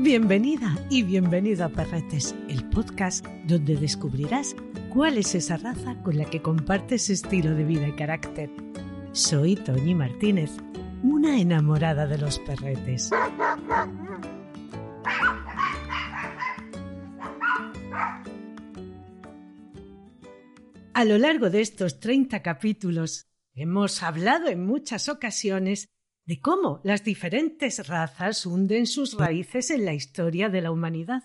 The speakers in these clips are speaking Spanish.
Bienvenida y bienvenido a Perretes, el podcast donde descubrirás cuál es esa raza con la que compartes estilo de vida y carácter. Soy Toñi Martínez, una enamorada de los perretes. A lo largo de estos 30 capítulos hemos hablado en muchas ocasiones de cómo las diferentes razas hunden sus raíces en la historia de la humanidad.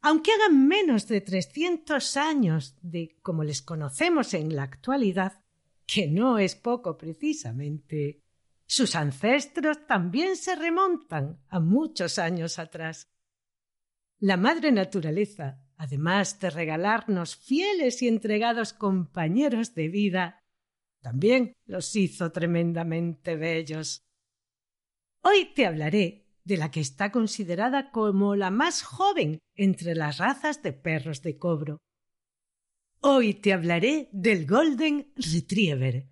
Aunque hagan menos de trescientos años de como les conocemos en la actualidad, que no es poco precisamente, sus ancestros también se remontan a muchos años atrás. La madre naturaleza, además de regalarnos fieles y entregados compañeros de vida, también los hizo tremendamente bellos. Hoy te hablaré de la que está considerada como la más joven entre las razas de perros de cobro. Hoy te hablaré del Golden Retriever.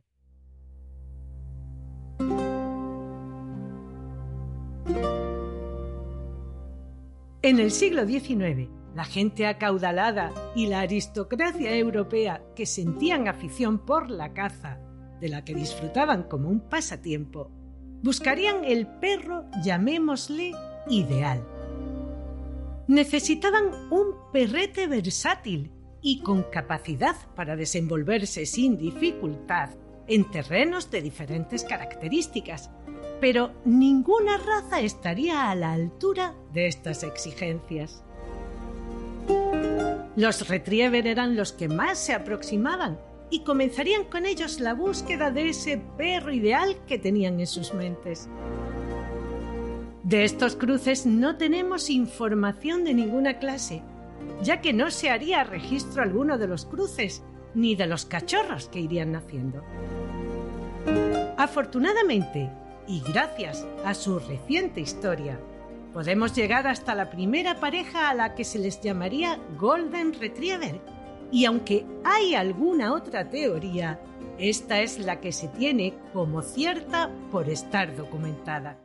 En el siglo XIX, la gente acaudalada y la aristocracia europea que sentían afición por la caza, de la que disfrutaban como un pasatiempo, buscarían el perro, llamémosle, ideal. Necesitaban un perrete versátil y con capacidad para desenvolverse sin dificultad en terrenos de diferentes características, pero ninguna raza estaría a la altura de estas exigencias. Los retriever eran los que más se aproximaban y comenzarían con ellos la búsqueda de ese perro ideal que tenían en sus mentes. De estos cruces no tenemos información de ninguna clase, ya que no se haría registro alguno de los cruces ni de los cachorros que irían naciendo. Afortunadamente, y gracias a su reciente historia, podemos llegar hasta la primera pareja a la que se les llamaría Golden Retriever. Y aunque hay alguna otra teoría, esta es la que se tiene como cierta por estar documentada.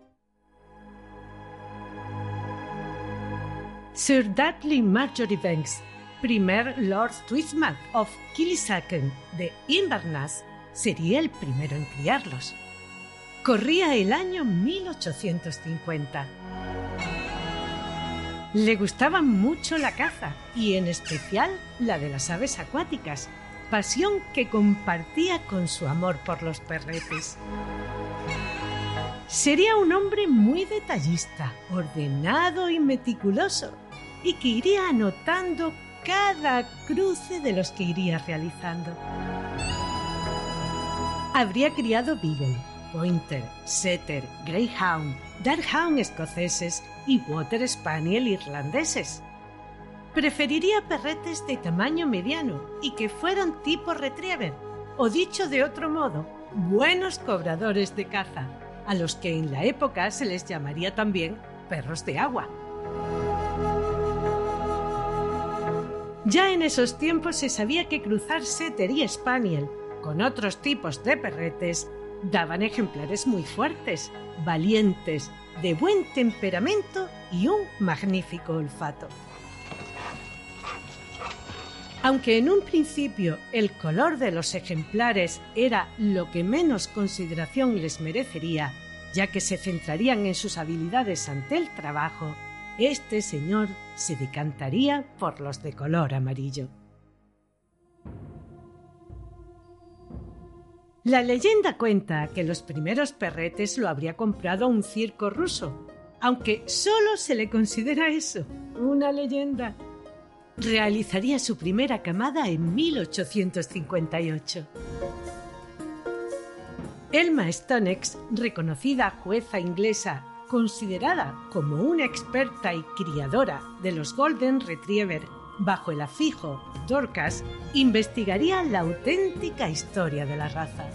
Sir Dudley Marjorie Banks, primer Lord Twistman of Killisaken de Inverness, sería el primero en criarlos. Corría el año 1850. Le gustaba mucho la caza y en especial la de las aves acuáticas, pasión que compartía con su amor por los perretes. Sería un hombre muy detallista, ordenado y meticuloso, y que iría anotando cada cruce de los que iría realizando. Habría criado Beagle, Pointer, Setter, Greyhound, Darkhound escoceses y Water Spaniel irlandeses. Preferiría perretes de tamaño mediano y que fueran tipo retriever, o dicho de otro modo, buenos cobradores de caza, a los que en la época se les llamaría también perros de agua. Ya en esos tiempos se sabía que cruzar Setter y Spaniel con otros tipos de perretes daban ejemplares muy fuertes, valientes, de buen temperamento y un magnífico olfato. Aunque en un principio el color de los ejemplares era lo que menos consideración les merecería, ya que se centrarían en sus habilidades ante el trabajo, este señor se decantaría por los de color amarillo. La leyenda cuenta que los primeros perretes lo habría comprado un circo ruso, aunque solo se le considera eso, una leyenda. Realizaría su primera camada en 1858. Elma Stonex, reconocida jueza inglesa, considerada como una experta y criadora de los Golden Retriever bajo el afijo Dorcas, investigaría la auténtica historia de la raza.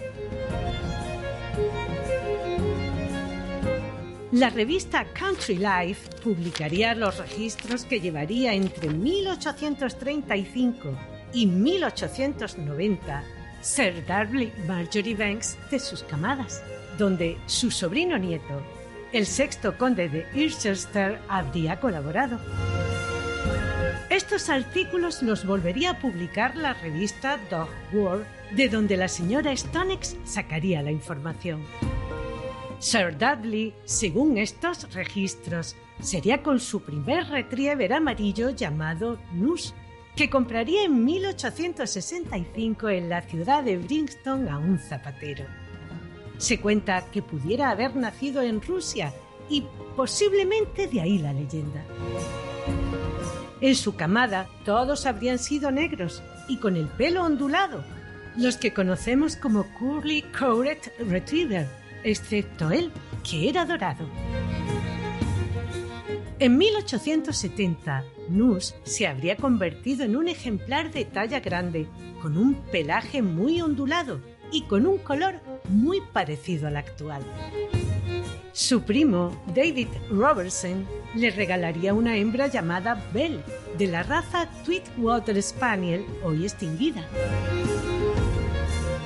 La revista Country Life publicaría los registros que llevaría entre 1835 y 1890 Sir Darley Marjorie Banks de sus camadas, donde su sobrino nieto, El sexto conde de Irchester habría colaborado. Estos artículos los volvería a publicar la revista Dog World, de donde la señora Stonex sacaría la información. Sir Dudley, según estos registros, sería con su primer retriever amarillo llamado Nus, que compraría en 1865 en la ciudad de Brixton a un zapatero. Se cuenta que pudiera haber nacido en Rusia y posiblemente de ahí la leyenda. En su camada todos habrían sido negros y con el pelo ondulado, los que conocemos como Curly Coated Retriever, excepto él, que era dorado. En 1870, Nus se habría convertido en un ejemplar de talla grande, con un pelaje muy ondulado y con un color muy parecido al actual. Su primo, David Robertson, le regalaría una hembra llamada Belle, de la raza Tweetwater Spaniel, hoy extinguida.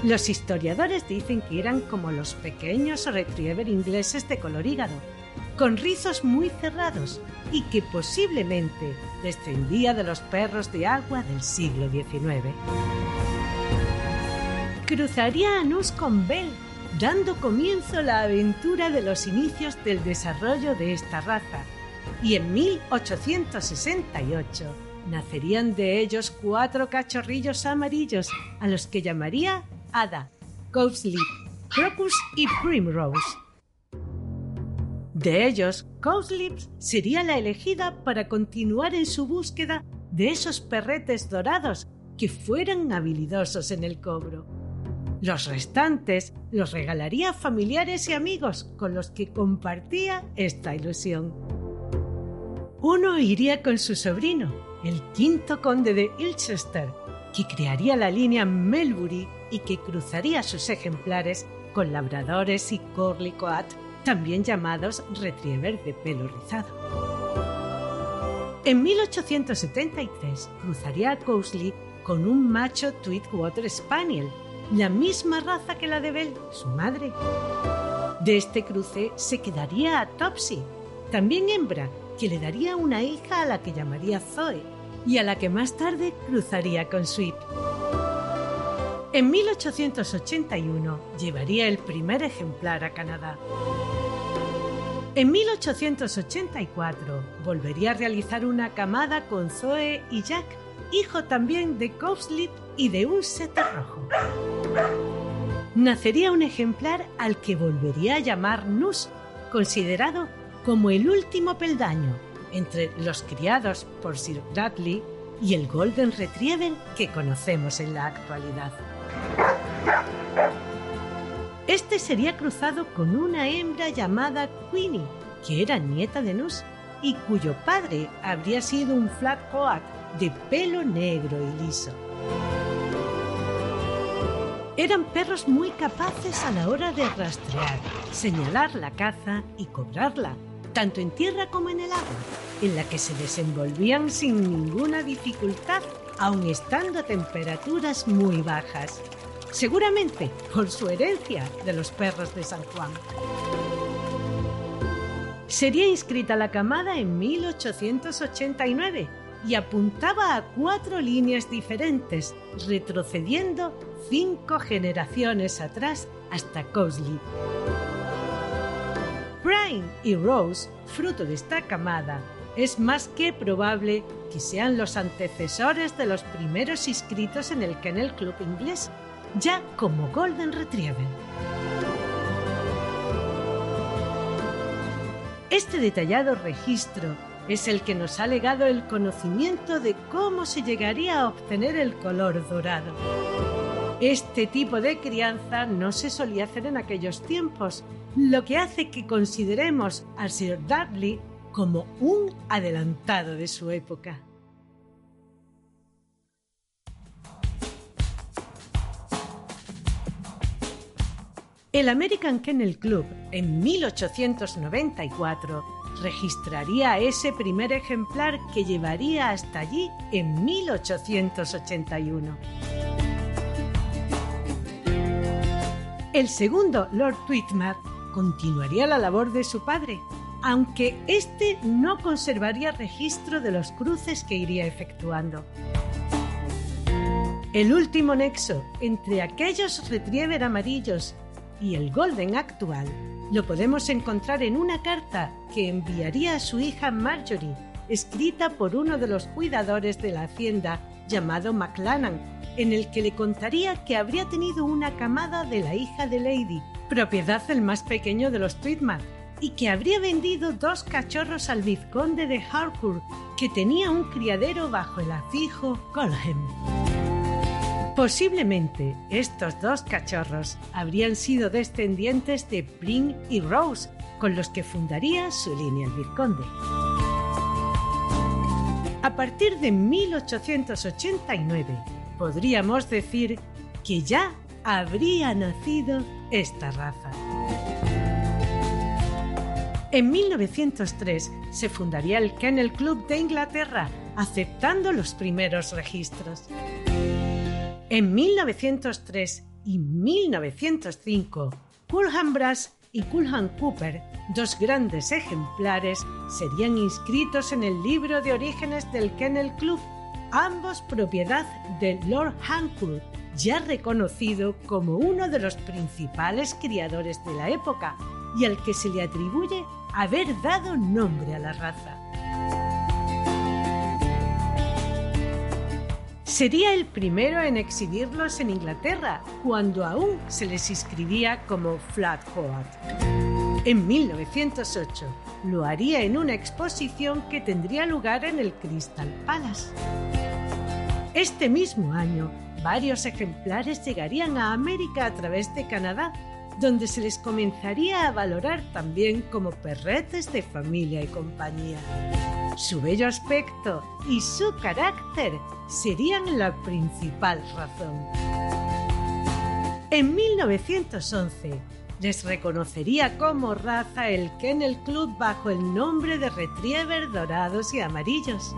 Los historiadores dicen que eran como los pequeños retriever ingleses de color hígado, con rizos muy cerrados y que posiblemente descendía de los perros de agua del siglo XIX. Cruzaría a Nus con Bell, dando comienzo a la aventura de los inicios del desarrollo de esta raza, y en 1868 nacerían de ellos cuatro cachorrillos amarillos a los que llamaría Ada, Cowslip, Crocus y Primrose. De ellos, Cowslip sería la elegida para continuar en su búsqueda de esos perretes dorados que fueran habilidosos en el cobro. Los restantes los regalaría a familiares y amigos con los que compartía esta ilusión. Uno iría con su sobrino, el quinto conde de Ilchester, que crearía la línea Melbury y que cruzaría sus ejemplares con labradores y Corley Coat, también llamados retriever de pelo rizado. En 1873 cruzaría a Cowsley con un macho Tweetwater Spaniel, la misma raza que la de Belle, su madre. De este cruce se quedaría a Topsy, también hembra, que le daría una hija a la que llamaría Zoe y a la que más tarde cruzaría con Sweet. En 1881 llevaría el primer ejemplar a Canadá. En 1884 volvería a realizar una camada con Zoe y Jack, hijo también de Cowslip y de un setter rojo. Nacería un ejemplar al que volvería a llamar Nus, considerado como el último peldaño entre los criados por Sir Dudley y el Golden Retriever que conocemos en la actualidad. Este sería cruzado con una hembra llamada Queenie, que era nieta de Nus y cuyo padre habría sido un flat coat de pelo negro y liso. Eran perros muy capaces a la hora de rastrear, señalar la caza y cobrarla, tanto en tierra como en el agua, en la que se desenvolvían sin ninguna dificultad, aun estando a temperaturas muy bajas, seguramente por su herencia de los perros de San Juan. Sería inscrita la camada en 1889 y apuntaba a cuatro líneas diferentes, retrocediendo cinco generaciones atrás hasta Cosley. Brian y Rose, fruto de esta camada, es más que probable que sean los antecesores de los primeros inscritos en el Kennel Club inglés, ya como Golden Retriever. Este detallado registro es el que nos ha legado el conocimiento de cómo se llegaría a obtener el color dorado. Este tipo de crianza no se solía hacer en aquellos tiempos, lo que hace que consideremos a Sir Dudley como un adelantado de su época. El American Kennel Club en 1894 registraría ese primer ejemplar que llevaría hasta allí en 1881. El segundo Lord Twitmar continuaría la labor de su padre, aunque éste no conservaría registro de los cruces que iría efectuando. El último nexo entre aquellos retriever amarillos y el golden actual lo podemos encontrar en una carta que enviaría a su hija Marjorie, escrita por uno de los cuidadores de la hacienda llamado McLannan, en el que le contaría que habría tenido una camada de la hija de Lady, propiedad del más pequeño de los Tweedman, y que habría vendido dos cachorros al vizconde de Harcourt, que tenía un criadero bajo el afijo Colham. Posiblemente estos dos cachorros habrían sido descendientes de Pring y Rose, con los que fundaría su línea el vizconde. A partir de 1889, podríamos decir que ya habría nacido esta raza. En 1903 se fundaría el Kennel Club de Inglaterra, aceptando los primeros registros. En 1903 y 1905, Culham Brass y Culham Cooper, dos grandes ejemplares, serían inscritos en el libro de orígenes del Kennel Club, ambos propiedad de Lord Hancock, ya reconocido como uno de los principales criadores de la época y al que se le atribuye haber dado nombre a la raza. Sería el primero en exhibirlos en Inglaterra, cuando aún se les inscribía como Flatcoat. En 1908 lo haría en una exposición que tendría lugar en el Crystal Palace. Este mismo año, varios ejemplares llegarían a América a través de Canadá, donde se les comenzaría a valorar también como perretes de familia y compañía. Su bello aspecto y su carácter serían la principal razón. En 1911 les reconocería como raza el Kennel Club bajo el nombre de Retriever Dorados y Amarillos.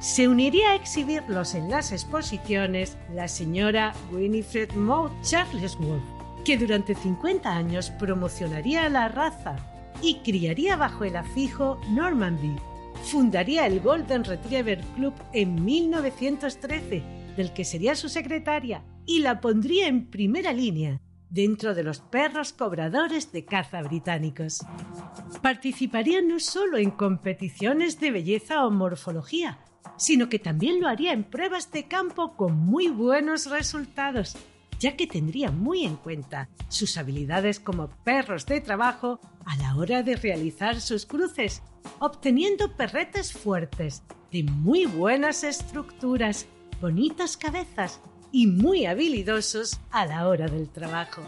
Se uniría a exhibirlos en las exposiciones la señora Winifred Maud Charles Wolf, que durante 50 años promocionaría la raza y criaría bajo el afijo Normandy. Fundaría el Golden Retriever Club en 1913, del que sería su secretaria, y la pondría en primera línea dentro de los perros cobradores de caza británicos. Participaría no solo en competiciones de belleza o morfología, sino que también lo haría en pruebas de campo con muy buenos resultados, ya que tendría muy en cuenta sus habilidades como perros de trabajo a la hora de realizar sus cruces, obteniendo perretes fuertes, de muy buenas estructuras, bonitas cabezas y muy habilidosos a la hora del trabajo.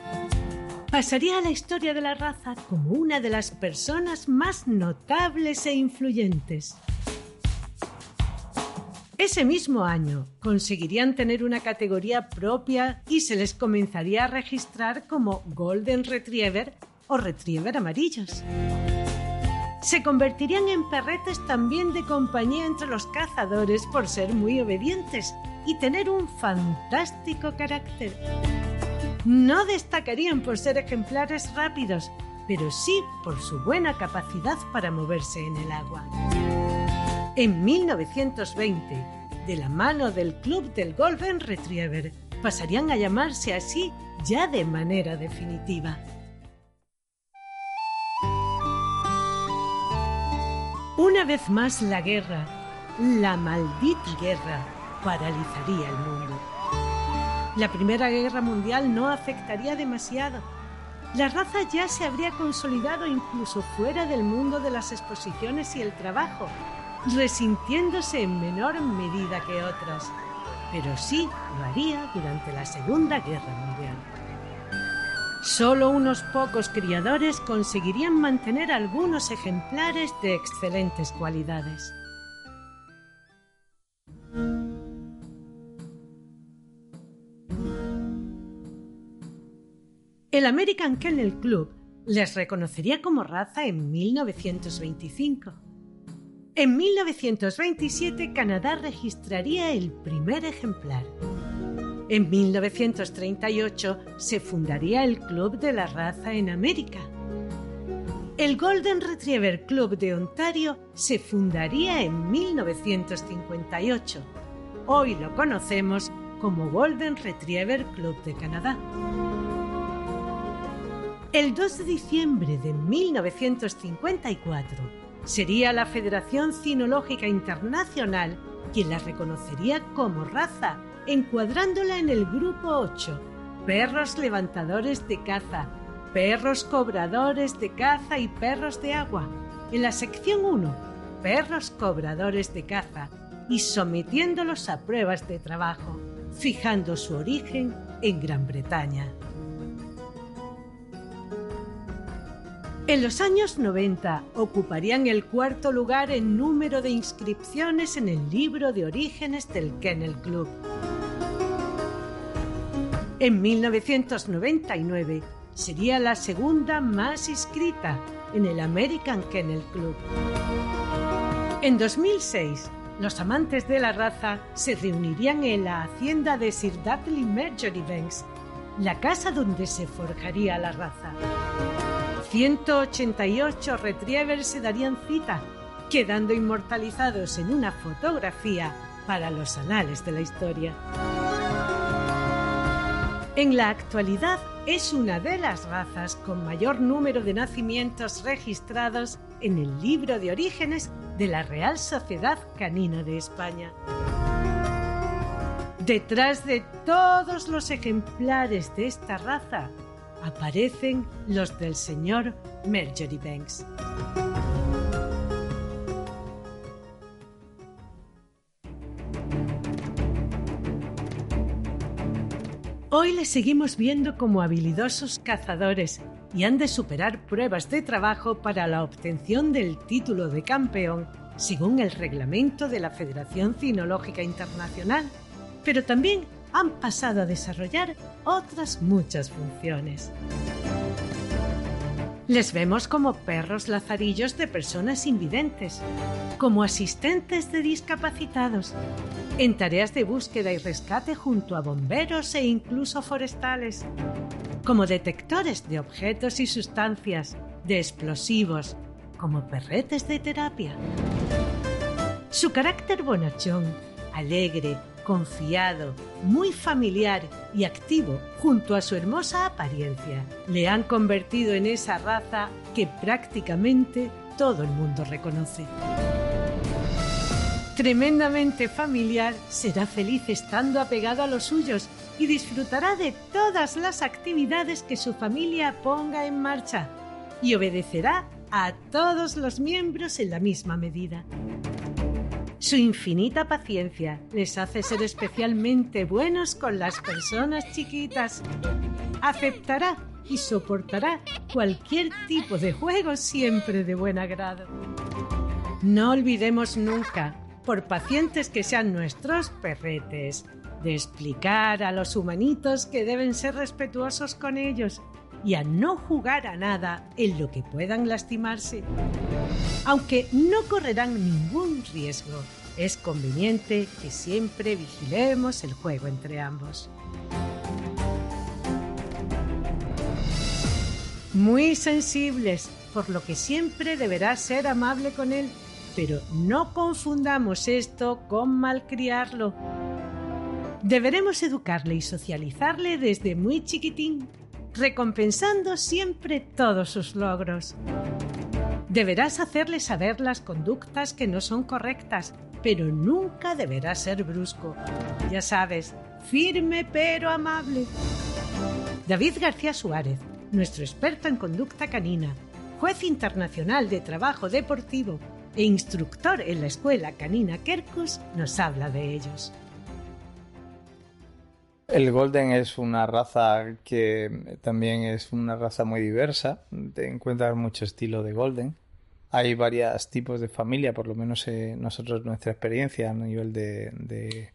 Pasaría a la historia de la raza como una de las personas más notables e influyentes. Ese mismo año conseguirían tener una categoría propia y se les comenzaría a registrar como Golden Retriever o Retriever amarillos. Se convertirían en perretes también de compañía entre los cazadores por ser muy obedientes y tener un fantástico carácter. No destacarían por ser ejemplares rápidos, pero sí por su buena capacidad para moverse en el agua. En 1920, de la mano del Club del Golden Retriever, pasarían a llamarse así ya de manera definitiva. Una vez más la guerra, la maldita guerra, paralizaría el mundo. La Primera Guerra Mundial no afectaría demasiado. La raza ya se habría consolidado incluso fuera del mundo de las exposiciones y el trabajo, resintiéndose en menor medida que otras, pero sí lo haría durante la Segunda Guerra Mundial. Solo unos pocos criadores conseguirían mantener algunos ejemplares de excelentes cualidades. El American Kennel Club les reconocería como raza en 1925 en 1927 Canadá registraría el primer ejemplar. En 1938 se fundaría el Club de la Raza en América. El Golden Retriever Club de Ontario se fundaría en 1958. Hoy lo conocemos como Golden Retriever Club de Canadá. El 2 de diciembre de 1954 sería la Federación Cinológica Internacional quien la reconocería como raza, encuadrándola en el grupo 8, perros levantadores de caza, perros cobradores de caza y perros de agua. En la sección 1, perros cobradores de caza y sometiéndolos a pruebas de trabajo, fijando su origen en Gran Bretaña. En los años 90 ocuparían el cuarto lugar en número de inscripciones en el libro de orígenes del Kennel Club. En 1999 sería la segunda más inscrita en el American Kennel Club. En 2006, los amantes de la raza se reunirían en la hacienda de Sir Dudley Banks, la casa donde se forjaría la raza. 188 retrievers se darían cita, quedando inmortalizados en una fotografía para los anales de la historia. En la actualidad es una de las razas con mayor número de nacimientos registrados en el libro de orígenes de la Real Sociedad Canina de España. Detrás de todos los ejemplares de esta raza aparecen los del señor Marjorie Banks. Hoy les seguimos viendo como habilidosos cazadores y han de superar pruebas de trabajo para la obtención del título de campeón según el reglamento de la Federación Cinológica Internacional, pero también han pasado a desarrollar otras muchas funciones. Les vemos como perros lazarillos de personas invidentes, como asistentes de discapacitados, en tareas de búsqueda y rescate junto a bomberos e incluso forestales, como detectores de objetos y sustancias, de explosivos, como perretes de terapia. Su carácter bonachón, alegre, confiado, muy familiar y activo junto a su hermosa apariencia, le han convertido en esa raza que prácticamente todo el mundo reconoce. Tremendamente familiar, será feliz estando apegado a los suyos y disfrutará de todas las actividades que su familia ponga en marcha y obedecerá a todos los miembros en la misma medida. Su infinita paciencia les hace ser especialmente buenos con las personas chiquitas. Aceptará y soportará cualquier tipo de juego siempre de buen agrado. No olvidemos nunca, por pacientes que sean nuestros perretes, de explicar a los humanitos que deben ser respetuosos con ellos y a no jugar a nada en lo que puedan lastimarse. Aunque no correrán ningún riesgo, es conveniente que siempre vigilemos el juego entre ambos. Muy sensibles, por lo que siempre deberá ser amable con él, pero no confundamos esto con malcriarlo. Deberemos educarle y socializarle desde muy chiquitín recompensando siempre todos sus logros. Deberás hacerle saber las conductas que no son correctas, pero nunca deberás ser brusco. Ya sabes, firme pero amable. David García Suárez, nuestro experto en conducta canina, juez internacional de trabajo deportivo e instructor en la escuela canina Kerkus, nos habla de ellos. El Golden es una raza que también es una raza muy diversa. Te encuentras mucho estilo de Golden. Hay varios tipos de familia, por lo menos eh, nosotros nuestra experiencia a nivel de,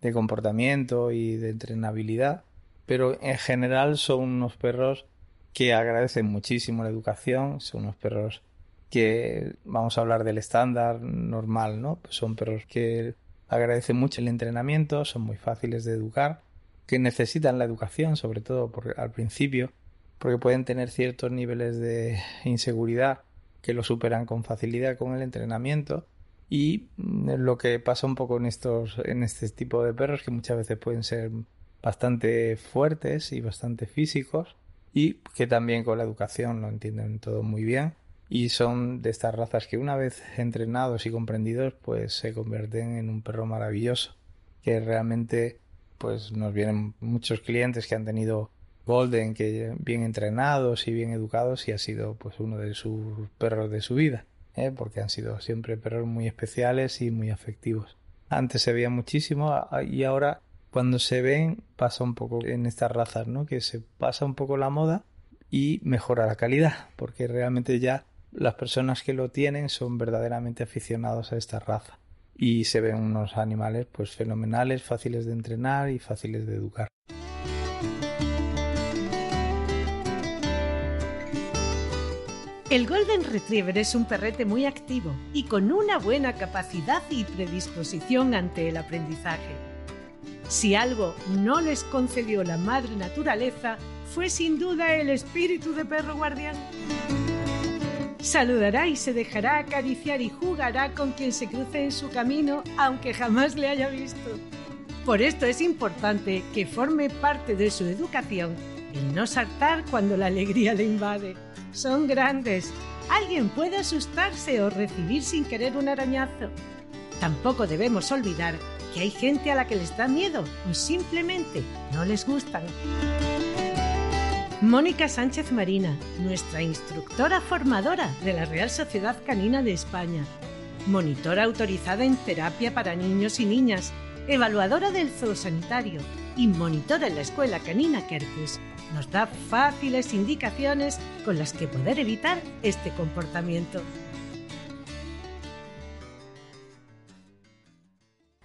de comportamiento y de entrenabilidad. Pero en general son unos perros que agradecen muchísimo la educación. Son unos perros que vamos a hablar del estándar normal, ¿no? son perros que agradecen mucho el entrenamiento, son muy fáciles de educar que necesitan la educación, sobre todo al principio, porque pueden tener ciertos niveles de inseguridad que lo superan con facilidad con el entrenamiento. Y lo que pasa un poco en estos en este tipo de perros que muchas veces pueden ser bastante fuertes y bastante físicos y que también con la educación lo entienden todo muy bien. Y son de estas razas que una vez entrenados y comprendidos pues se convierten en un perro maravilloso que realmente pues nos vienen muchos clientes que han tenido Golden que bien entrenados y bien educados y ha sido pues uno de sus perros de su vida ¿eh? porque han sido siempre perros muy especiales y muy afectivos antes se veía muchísimo y ahora cuando se ven pasa un poco en estas razas, ¿no? Que se pasa un poco la moda y mejora la calidad, porque realmente ya las personas que lo tienen son verdaderamente aficionados a esta raza y se ven unos animales pues fenomenales, fáciles de entrenar y fáciles de educar. El Golden Retriever es un perrete muy activo y con una buena capacidad y predisposición ante el aprendizaje. Si algo no les concedió la madre naturaleza, fue sin duda el espíritu de perro guardián. Saludará y se dejará acariciar y jugará con quien se cruce en su camino, aunque jamás le haya visto. Por esto es importante que forme parte de su educación el no saltar cuando la alegría le invade. Son grandes. Alguien puede asustarse o recibir sin querer un arañazo. Tampoco debemos olvidar que hay gente a la que les da miedo o simplemente no les gustan. Mónica Sánchez Marina, nuestra instructora formadora de la Real Sociedad Canina de España, monitora autorizada en terapia para niños y niñas, evaluadora del zoosanitario y monitora en la Escuela Canina Kerkus, nos da fáciles indicaciones con las que poder evitar este comportamiento.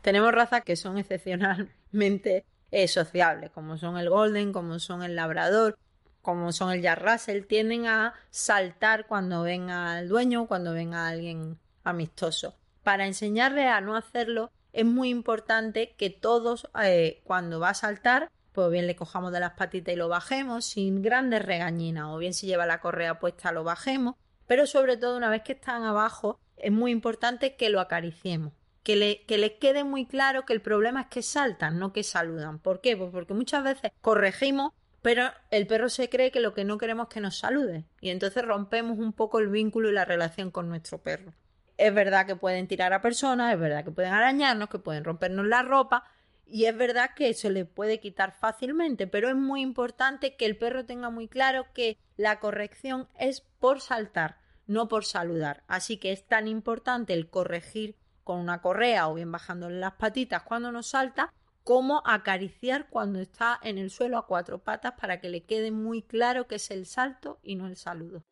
Tenemos razas que son excepcionalmente eh, sociables, como son el Golden, como son el Labrador, como son el Jack Russell, tienden a saltar cuando ven al dueño, cuando ven a alguien amistoso. Para enseñarle a no hacerlo, es muy importante que todos, eh, cuando va a saltar, pues bien le cojamos de las patitas y lo bajemos sin grandes regañinas, o bien si lleva la correa puesta lo bajemos, pero sobre todo una vez que están abajo, es muy importante que lo acariciemos que le, que quede muy claro que el problema es que saltan, no que saludan. ¿Por qué? Pues porque muchas veces corregimos, pero el perro se cree que lo que no queremos es que nos salude. Y entonces rompemos un poco el vínculo y la relación con nuestro perro. Es verdad que pueden tirar a personas, es verdad que pueden arañarnos, que pueden rompernos la ropa, y es verdad que se le puede quitar fácilmente, pero es muy importante que el perro tenga muy claro que la corrección es por saltar, no por saludar. Así que es tan importante el corregir con una correa o bien bajándole las patitas cuando nos salta, como acariciar cuando está en el suelo a cuatro patas para que le quede muy claro que es el salto y no el saludo.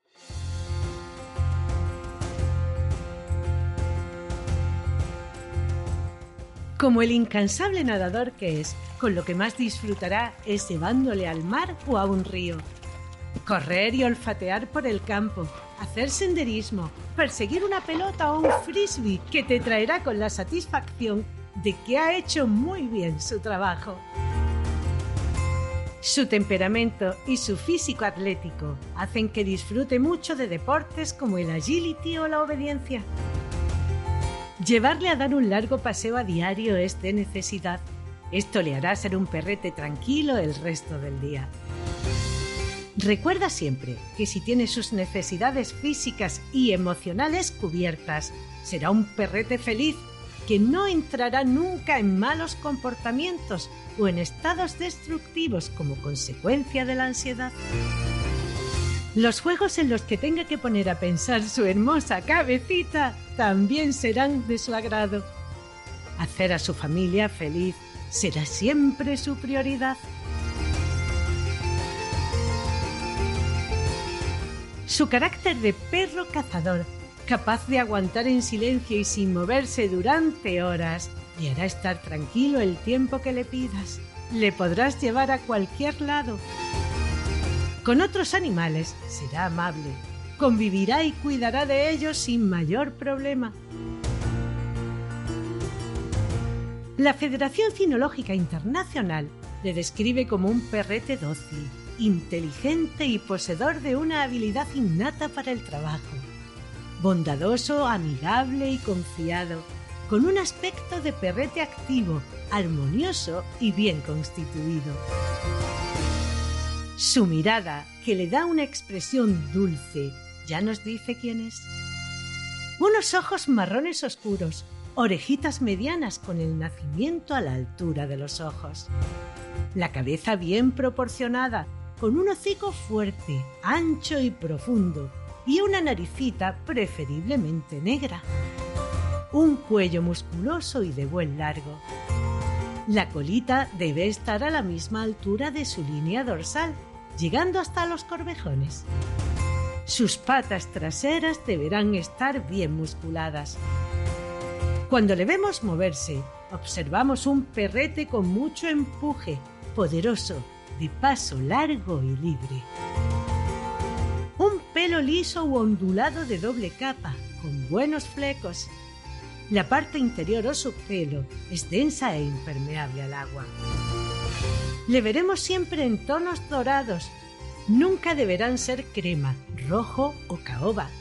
Como el incansable nadador que es, con lo que más disfrutará es llevándole al mar o a un río. Correr y olfatear por el campo, hacer senderismo, perseguir una pelota o un frisbee que te traerá con la satisfacción de que ha hecho muy bien su trabajo. Su temperamento y su físico atlético hacen que disfrute mucho de deportes como el agility o la obediencia. Llevarle a dar un largo paseo a diario es de necesidad. Esto le hará ser un perrete tranquilo el resto del día. Recuerda siempre que si tiene sus necesidades físicas y emocionales cubiertas, será un perrete feliz que no entrará nunca en malos comportamientos o en estados destructivos como consecuencia de la ansiedad. Los juegos en los que tenga que poner a pensar su hermosa cabecita también serán de su agrado. Hacer a su familia feliz será siempre su prioridad. Su carácter de perro cazador, capaz de aguantar en silencio y sin moverse durante horas, le hará estar tranquilo el tiempo que le pidas. Le podrás llevar a cualquier lado. Con otros animales será amable, convivirá y cuidará de ellos sin mayor problema. La Federación Cinológica Internacional le describe como un perrete dócil, inteligente y poseedor de una habilidad innata para el trabajo. Bondadoso, amigable y confiado, con un aspecto de perrete activo, armonioso y bien constituido. Su mirada, que le da una expresión dulce, ya nos dice quién es. Unos ojos marrones oscuros, orejitas medianas con el nacimiento a la altura de los ojos. La cabeza bien proporcionada, con un hocico fuerte, ancho y profundo, y una naricita preferiblemente negra. Un cuello musculoso y de buen largo. La colita debe estar a la misma altura de su línea dorsal, llegando hasta los corvejones. Sus patas traseras deberán estar bien musculadas. Cuando le vemos moverse, observamos un perrete con mucho empuje, poderoso, de paso largo y libre. Pelo liso u ondulado de doble capa, con buenos flecos. La parte interior o su pelo es densa e impermeable al agua. Le veremos siempre en tonos dorados. Nunca deberán ser crema, rojo o caoba.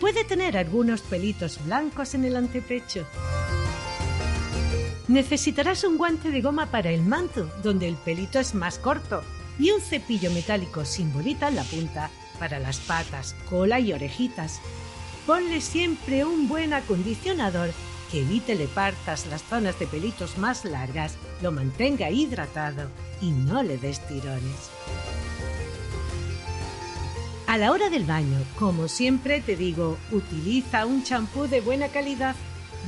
Puede tener algunos pelitos blancos en el antepecho. Necesitarás un guante de goma para el manto, donde el pelito es más corto, y un cepillo metálico sin bolita en la punta para las patas, cola y orejitas. Ponle siempre un buen acondicionador que evite le partas las zonas de pelitos más largas, lo mantenga hidratado y no le des tirones. A la hora del baño, como siempre te digo, utiliza un champú de buena calidad,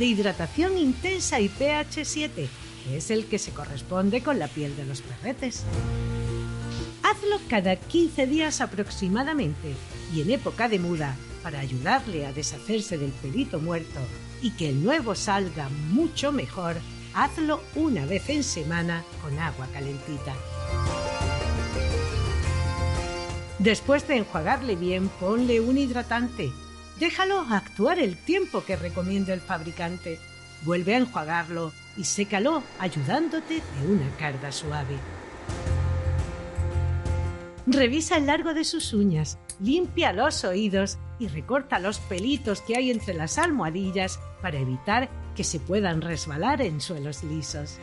de hidratación intensa y pH 7, que es el que se corresponde con la piel de los perretes. Hazlo cada 15 días aproximadamente y en época de muda para ayudarle a deshacerse del pelito muerto y que el nuevo salga mucho mejor, hazlo una vez en semana con agua calentita. Después de enjuagarle bien, ponle un hidratante. Déjalo actuar el tiempo que recomienda el fabricante. Vuelve a enjuagarlo y sécalo ayudándote de una carga suave. Revisa el largo de sus uñas, limpia los oídos y recorta los pelitos que hay entre las almohadillas para evitar que se puedan resbalar en suelos lisos.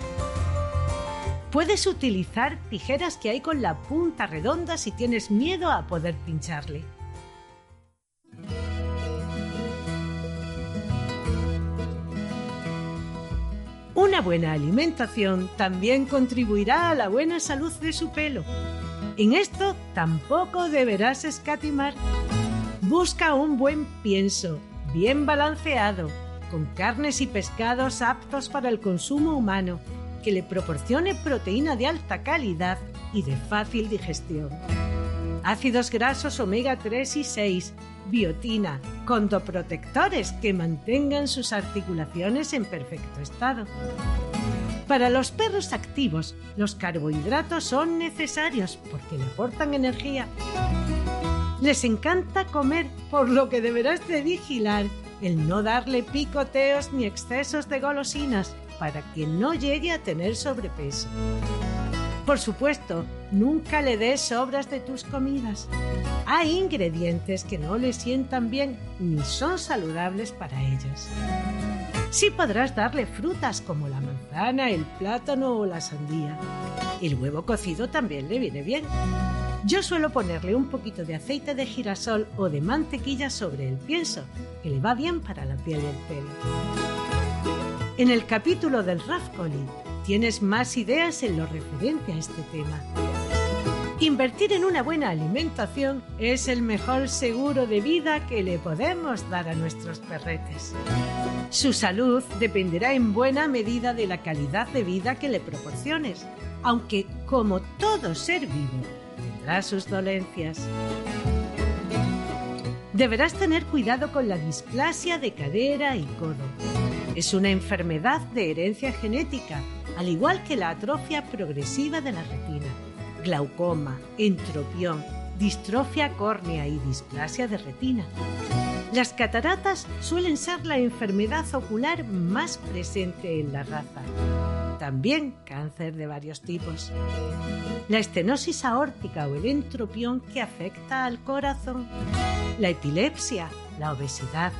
Puedes utilizar tijeras que hay con la punta redonda si tienes miedo a poder pincharle. Una buena alimentación también contribuirá a la buena salud de su pelo. En esto tampoco deberás escatimar. Busca un buen pienso, bien balanceado, con carnes y pescados aptos para el consumo humano, que le proporcione proteína de alta calidad y de fácil digestión. Ácidos grasos omega 3 y 6, biotina, condoprotectores que mantengan sus articulaciones en perfecto estado. Para los perros activos, los carbohidratos son necesarios porque le aportan energía. Les encanta comer, por lo que deberás de vigilar el no darle picoteos ni excesos de golosinas para que no llegue a tener sobrepeso. Por supuesto, nunca le des sobras de tus comidas. Hay ingredientes que no le sientan bien ni son saludables para ellos. Sí podrás darle frutas como la manzana, el plátano o la sandía. El huevo cocido también le viene bien. Yo suelo ponerle un poquito de aceite de girasol o de mantequilla sobre el pienso, que le va bien para la piel y el pelo. En el capítulo del Rafcoli tienes más ideas en lo referente a este tema. Invertir en una buena alimentación es el mejor seguro de vida que le podemos dar a nuestros perretes. Su salud dependerá en buena medida de la calidad de vida que le proporciones, aunque como todo ser vivo tendrá sus dolencias. Deberás tener cuidado con la displasia de cadera y codo. Es una enfermedad de herencia genética, al igual que la atrofia progresiva de la retina glaucoma, entropión, distrofia córnea y displasia de retina. Las cataratas suelen ser la enfermedad ocular más presente en la raza. también cáncer de varios tipos. La estenosis aórtica o el entropión que afecta al corazón. La epilepsia, la obesidad,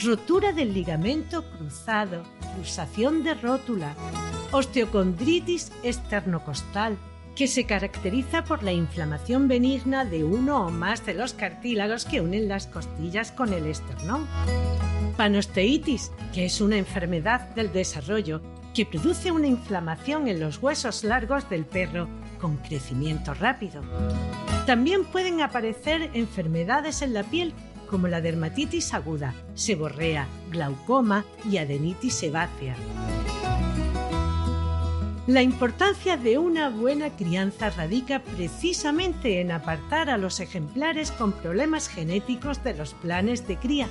rotura del ligamento cruzado, pulsación de rótula, osteocondritis esternocostal, que se caracteriza por la inflamación benigna de uno o más de los cartílagos que unen las costillas con el esternón. Panosteitis, que es una enfermedad del desarrollo que produce una inflamación en los huesos largos del perro con crecimiento rápido. También pueden aparecer enfermedades en la piel como la dermatitis aguda, seborrea, glaucoma y adenitis sebácea. La importancia de una buena crianza radica precisamente en apartar a los ejemplares con problemas genéticos de los planes de cría.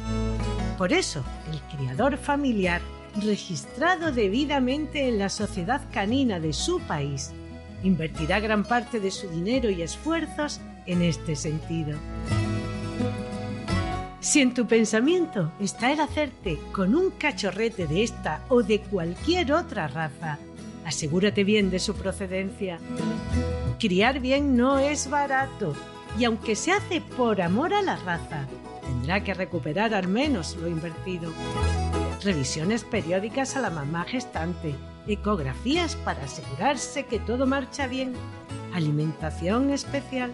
Por eso, el criador familiar, registrado debidamente en la sociedad canina de su país, invertirá gran parte de su dinero y esfuerzos en este sentido. Si en tu pensamiento está el hacerte con un cachorrete de esta o de cualquier otra raza, asegúrate bien de su procedencia. Criar bien no es barato y aunque se hace por amor a la raza, tendrá que recuperar al menos lo invertido. Revisiones periódicas a la mamá gestante, ecografías para asegurarse que todo marcha bien, alimentación especial.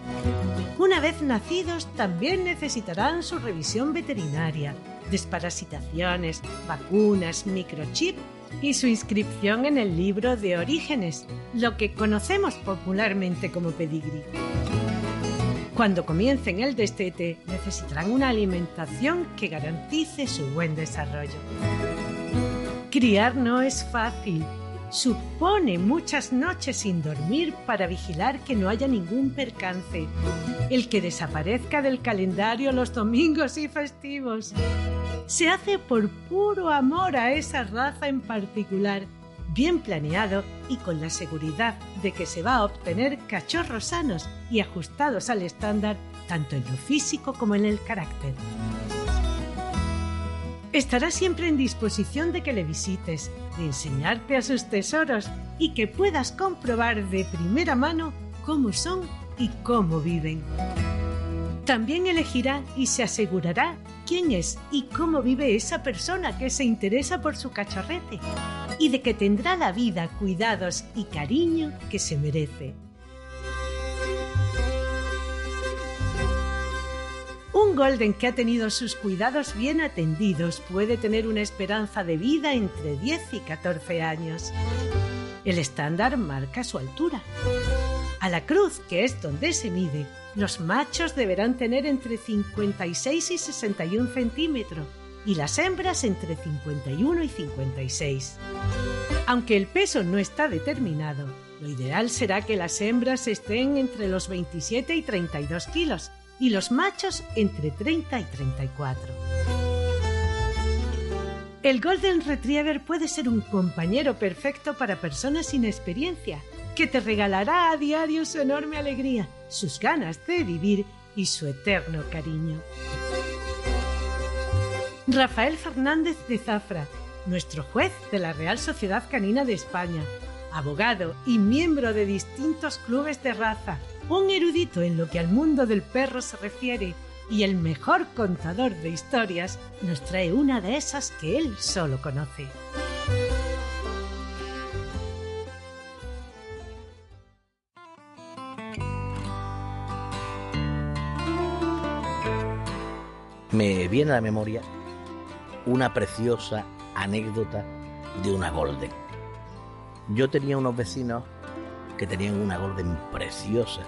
Una vez nacidos también necesitarán su revisión veterinaria, desparasitaciones, vacunas, microchip y su inscripción en el libro de orígenes, lo que conocemos popularmente como pedigrí. Cuando comiencen el destete, necesitarán una alimentación que garantice su buen desarrollo. Criar no es fácil. Supone muchas noches sin dormir para vigilar que no haya ningún percance. El que desaparezca del calendario los domingos y festivos se hace por puro amor a esa raza en particular, bien planeado y con la seguridad de que se va a obtener cachorros sanos y ajustados al estándar tanto en lo físico como en el carácter. Estará siempre en disposición de que le visites, de enseñarte a sus tesoros y que puedas comprobar de primera mano cómo son y cómo viven. También elegirá y se asegurará quién es y cómo vive esa persona que se interesa por su cachorrete y de que tendrá la vida, cuidados y cariño que se merece. Un golden que ha tenido sus cuidados bien atendidos puede tener una esperanza de vida entre 10 y 14 años. El estándar marca su altura. A la cruz, que es donde se mide, los machos deberán tener entre 56 y 61 centímetros y las hembras entre 51 y 56. Aunque el peso no está determinado, lo ideal será que las hembras estén entre los 27 y 32 kilos y los machos entre 30 y 34. El Golden Retriever puede ser un compañero perfecto para personas sin experiencia que te regalará a diario su enorme alegría, sus ganas de vivir y su eterno cariño. Rafael Fernández de Zafra, nuestro juez de la Real Sociedad Canina de España, abogado y miembro de distintos clubes de raza, un erudito en lo que al mundo del perro se refiere y el mejor contador de historias, nos trae una de esas que él solo conoce. Me viene a la memoria una preciosa anécdota de una Golden. Yo tenía unos vecinos que tenían una Golden preciosa,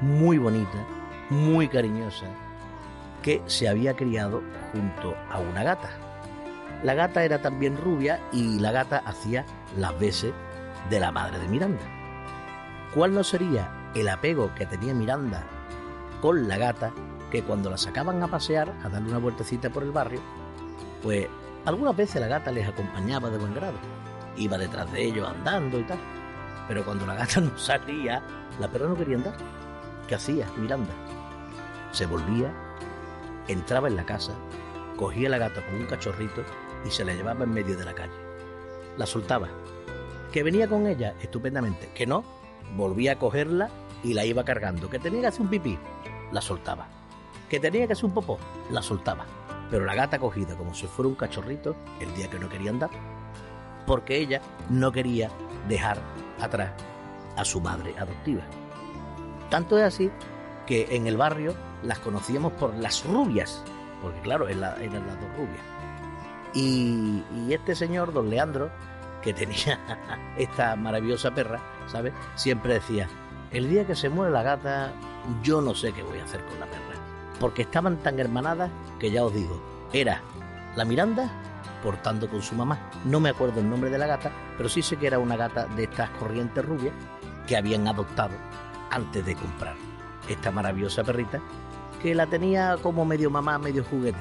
muy bonita, muy cariñosa, que se había criado junto a una gata. La gata era también rubia y la gata hacía las veces de la madre de Miranda. ¿Cuál no sería el apego que tenía Miranda con la gata que cuando la sacaban a pasear, a darle una vueltecita por el barrio, pues algunas veces la gata les acompañaba de buen grado. Iba detrás de ellos andando y tal. Pero cuando la gata no salía, la perra no quería andar. ¿Qué hacía Miranda? Se volvía, entraba en la casa, cogía la gata con un cachorrito y se la llevaba en medio de la calle. La soltaba. Que venía con ella estupendamente, que no, volvía a cogerla y la iba cargando. Que tenía que hacer un pipí, la soltaba. Que tenía que hacer un popó, la soltaba. Pero la gata cogida como si fuera un cachorrito el día que no quería andar, porque ella no quería dejar atrás a su madre adoptiva. Tanto es así que en el barrio las conocíamos por las rubias, porque claro, eran las dos rubias. Y, y, este señor, don Leandro, que tenía esta maravillosa perra, ¿sabes? Siempre decía, el día que se muere la gata, yo no sé qué voy a hacer con la perra. Porque estaban tan hermanadas que ya os digo, era la Miranda portando con su mamá. No me acuerdo el nombre de la gata, pero sí sé que era una gata de estas corrientes rubias que habían adoptado antes de comprar esta maravillosa perrita, que la tenía como medio mamá, medio juguete,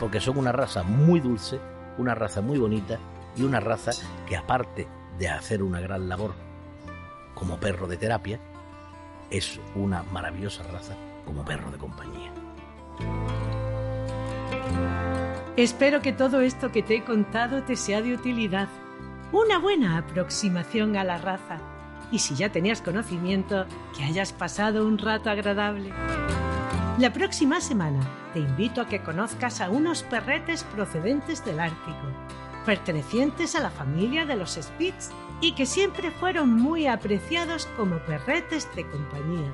porque son una raza muy dulce, una raza muy bonita y una raza que aparte de hacer una gran labor como perro de terapia, es una maravillosa raza como perro de compañía. Espero que todo esto que te he contado te sea de utilidad. Una buena aproximación a la raza. Y si ya tenías conocimiento, que hayas pasado un rato agradable. La próxima semana te invito a que conozcas a unos perretes procedentes del Ártico, pertenecientes a la familia de los Spitz y que siempre fueron muy apreciados como perretes de compañía.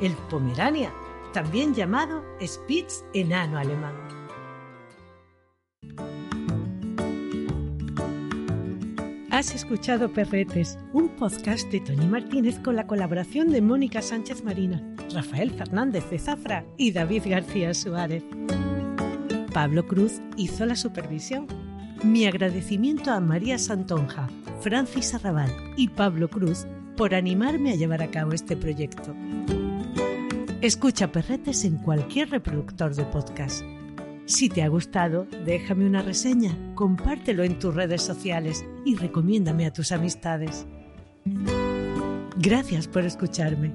El Pomerania, también llamado Spitz enano alemán. Has escuchado Perretes, un podcast de Tony Martínez con la colaboración de Mónica Sánchez Marina, Rafael Fernández de Zafra y David García Suárez. Pablo Cruz hizo la supervisión. Mi agradecimiento a María Santonja, Francis Arrabal y Pablo Cruz por animarme a llevar a cabo este proyecto. Escucha Perretes en cualquier reproductor de podcast. Si te ha gustado, déjame una reseña, compártelo en tus redes sociales y recomiéndame a tus amistades. Gracias por escucharme.